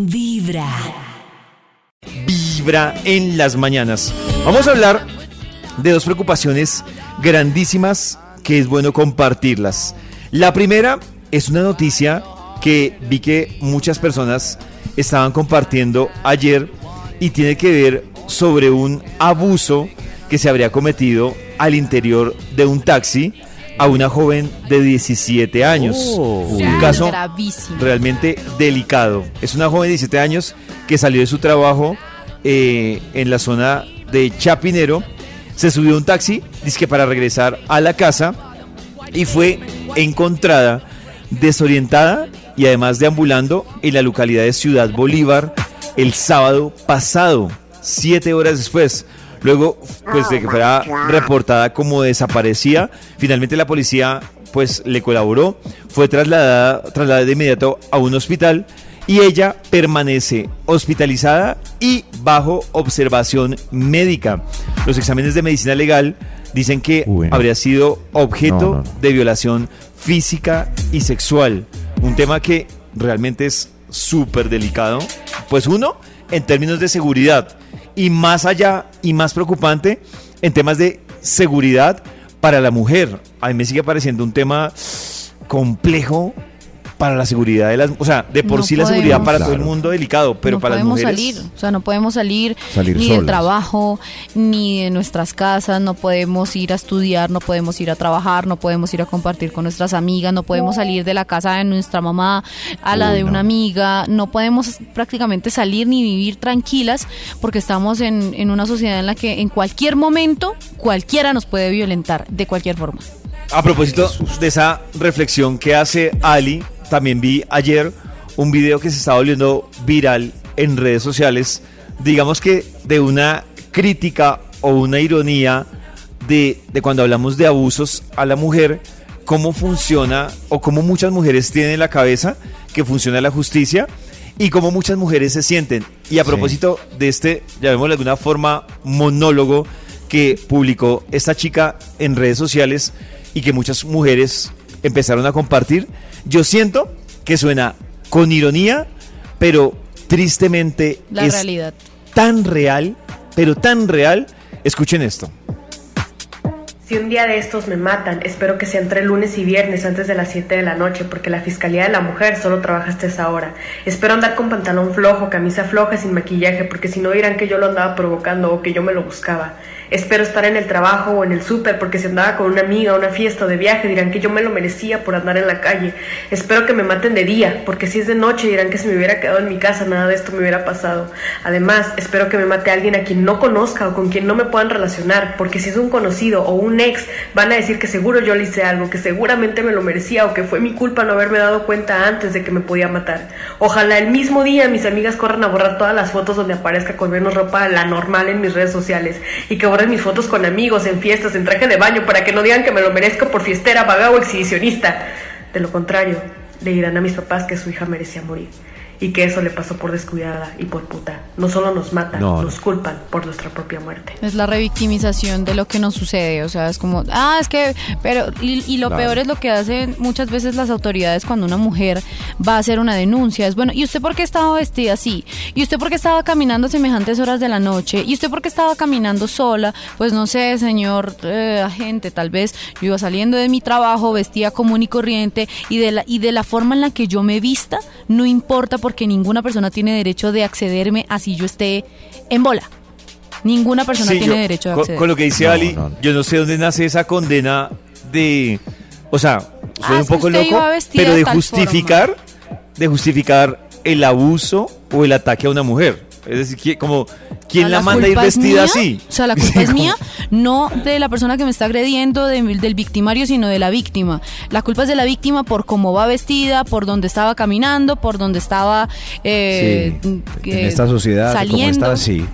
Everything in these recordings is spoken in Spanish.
Vibra. Vibra en las mañanas. Vamos a hablar de dos preocupaciones grandísimas que es bueno compartirlas. La primera es una noticia que vi que muchas personas estaban compartiendo ayer y tiene que ver sobre un abuso que se habría cometido al interior de un taxi a una joven de 17 años. Un caso Gravísimo. realmente delicado. Es una joven de 17 años que salió de su trabajo eh, en la zona de Chapinero, se subió a un taxi, dice que para regresar a la casa, y fue encontrada desorientada y además deambulando en la localidad de Ciudad Bolívar el sábado pasado, siete horas después. Luego, pues de que fuera reportada como desaparecida, finalmente la policía pues le colaboró, fue trasladada, trasladada de inmediato a un hospital y ella permanece hospitalizada y bajo observación médica. Los exámenes de medicina legal dicen que Uy, no. habría sido objeto No, no, no. de violación física y sexual. Un tema que realmente es súper delicado. Pues uno, en términos de seguridad. Y más allá y más preocupante, en temas de seguridad para la mujer. A mí me sigue pareciendo un tema complejo para la seguridad de las... O sea, de por No sí la seguridad para todo el mundo delicado, pero no para las podemos mujeres... salir, o sea, no podemos salir, Salir ni del solas. trabajo, ni de nuestras casas, no podemos ir a estudiar, no podemos ir a trabajar, no podemos ir a compartir con nuestras amigas, no podemos salir de la casa de nuestra mamá a la Uy, de no. una amiga, no podemos prácticamente salir ni vivir tranquilas porque estamos en, en una sociedad en la que en cualquier momento cualquiera nos puede violentar de cualquier forma. A propósito de esa reflexión que hace Ali, también vi ayer un video que se está volviendo viral en redes sociales, digamos que de una crítica o una ironía de, de cuando hablamos de abusos a la mujer, cómo funciona o cómo muchas mujeres tienen en la cabeza que funciona la justicia y cómo muchas mujeres se sienten. Y a Sí. propósito de este, llamémosle de alguna forma, monólogo que publicó esta chica en redes sociales y que muchas mujeres empezaron a compartir, yo siento que suena con ironía, pero tristemente La es realidad. tan real, pero tan real. Escuchen esto. Si un día de estos me matan, espero que sea entre lunes y viernes antes de las 7 de la noche, porque la Fiscalía de la Mujer solo trabaja hasta esa hora. Espero andar con pantalón flojo, camisa floja sin maquillaje, porque si no dirán que yo lo andaba provocando o que yo me lo buscaba. Espero estar en el trabajo o en el súper, porque si andaba con una amiga una fiesta o de viaje, dirán que yo me lo merecía por andar en la calle. Espero que me maten de día, porque si es de noche dirán que si me hubiera quedado en mi casa nada de esto me hubiera pasado. Además, espero que me mate alguien a quien no conozca o con quien no me puedan relacionar, porque si es un conocido o un ex, van a decir que seguro yo le hice algo, que seguramente me lo merecía o que fue mi culpa no haberme dado cuenta antes de que me podía matar. Ojalá el mismo día mis amigas corran a borrar todas las fotos donde aparezca con menos ropa la normal en mis redes sociales y que borren mis fotos con amigos, en fiestas, en traje de baño, para que no digan que me lo merezco por fiestera, vaga o exhibicionista. De lo contrario, le dirán a mis papás que su hija merecía morir y que eso le pasó por descuidada y por puta. No solo nos matan, No, no. nos culpan por nuestra propia muerte. Es la revictimización de lo que nos sucede, o sea, es como, ah, es que, pero, y, y lo Claro. peor es lo que hacen muchas veces las autoridades cuando una mujer va a hacer una denuncia, es bueno, ¿y usted por qué estaba vestida así? ¿Y usted por qué estaba caminando a semejantes horas de la noche? ¿Y usted por qué estaba caminando sola? Pues no sé, señor eh, agente, tal vez yo iba saliendo de mi trabajo, vestía común y corriente, y de la, y de la forma en la que yo me vista, no importa porque ninguna persona tiene derecho de accederme así yo esté en bola. Ninguna persona Sí, tiene yo- derecho a con, acceder. con lo que dice No, Ali, no, no. yo no sé dónde nace esa condena de, o sea, soy Ah, un poco loco, pero de de justificar, de justificar el abuso o el ataque a una mujer. Es decir, como ¿quién Ah, la manda a ir vestida mía, así? O sea, la Sí, culpa es como- mía, no de la persona que me está agrediendo, de- del victimario, sino de la víctima. La culpa es de la víctima por cómo va vestida, por dónde estaba caminando, por dónde estaba eh, Sí, en esta sociedad, como saliendo. está así.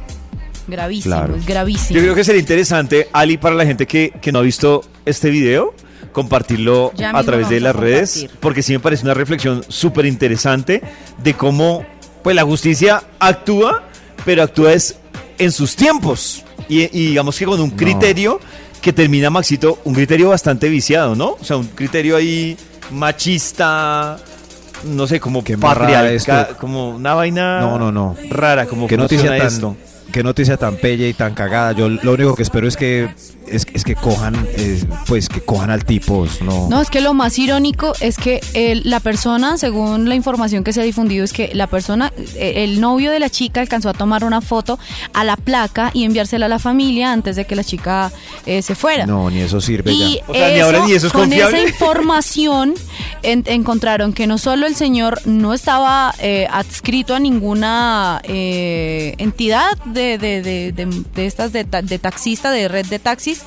Gravísimo, Claro. es gravísimo. Yo creo que sería interesante, Ali, para la gente que, que no ha visto este video, compartirlo Ya a través de las redes, porque sí me parece una reflexión súper interesante de cómo pues, la justicia actúa, pero actúa es en sus tiempos. Y, y digamos que con un No. criterio que termina, Maxito, un criterio bastante viciado, ¿no? O sea, un criterio ahí machista, no sé, como patriarcal, esto. como una vaina No, no, no. rara, como Qué noticia funciona tan, esto. Qué noticia tan bella y tan cagada. Yo lo único que espero es que es, es que cojan, eh, pues que cojan al tipo. No. No, es que lo más irónico es que el- la persona, según la información que se ha difundido, es que la persona, eh, el novio de la chica alcanzó a tomar una foto a la placa y enviársela a la familia antes de que la chica eh, se fuera. No, ni eso sirve Y ya. O sea, ni ahora ni eso es con confiable. esa información en- encontraron que no solo el señor no estaba eh, adscrito a ninguna eh, entidad de, de- de- de- de estas de, ta- de taxista, de red de taxis,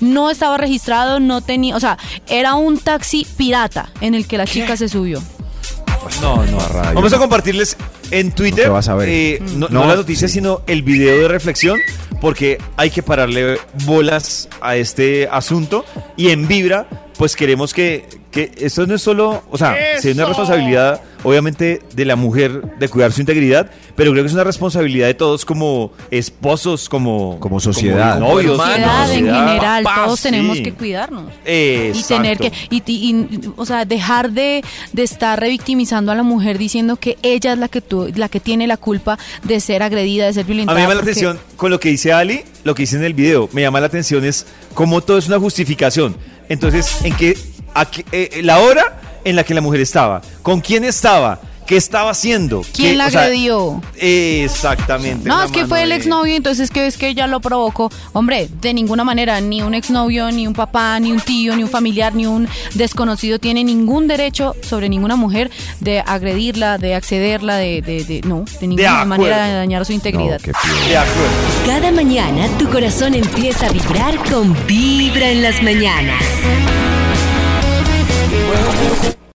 no estaba registrado, no tenía, o sea, era un taxi pirata en el que la chica se subió. No, no. Barrada, Vamos yo a no- compartirles en Twitter te vas a ver. eh, no, No, no la noticia, sí. sino el video de reflexión, porque hay que pararle bolas a este asunto. Y en Vibra, pues queremos que, que esto no es solo, o sea, sí es una responsabilidad, obviamente, de la mujer de cuidar su integridad, pero creo que es una responsabilidad de todos como esposos, como, Como sociedad. novios, Sociedad como en sociedad, general, papás, todos tenemos que cuidarnos. Exacto. Y tener que, y, y- y, o sea, dejar de, de estar revictimizando a la mujer diciendo que ella es la que tu- la que tiene la culpa de ser agredida, de ser A violentada. mí me llama la atención con lo que dice Ali, lo que dice en el video. Me llama la atención es cómo todo es una justificación. Entonces, ¿en qué, a qué- eh, la hora en la que la mujer estaba? ¿Con quién estaba? ¿Qué estaba haciendo? ¿Quién ¿Qué- la o sea, agredió? exactamente. No, es que fue el exnovio, entonces que es que ella lo provocó. Hombre, de ninguna manera, ni un exnovio, ni un papá, ni un tío, ni un familiar, ni un desconocido tiene ningún derecho sobre ninguna mujer de agredirla, de accederla, de, de, de- no, de ninguna manera de dañar su No, integridad. De acuerdo. Cada mañana tu corazón empieza a vibrar con Vibra en las mañanas. Música